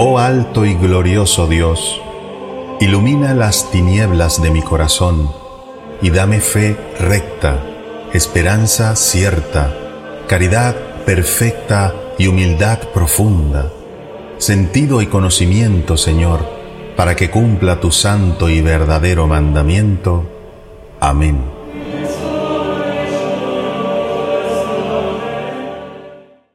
Oh alto y glorioso Dios, ilumina las tinieblas de mi corazón y dame fe recta, esperanza cierta, caridad perfecta y humildad profunda, sentido y conocimiento, Señor, para que cumpla tu santo y verdadero mandamiento. Amén.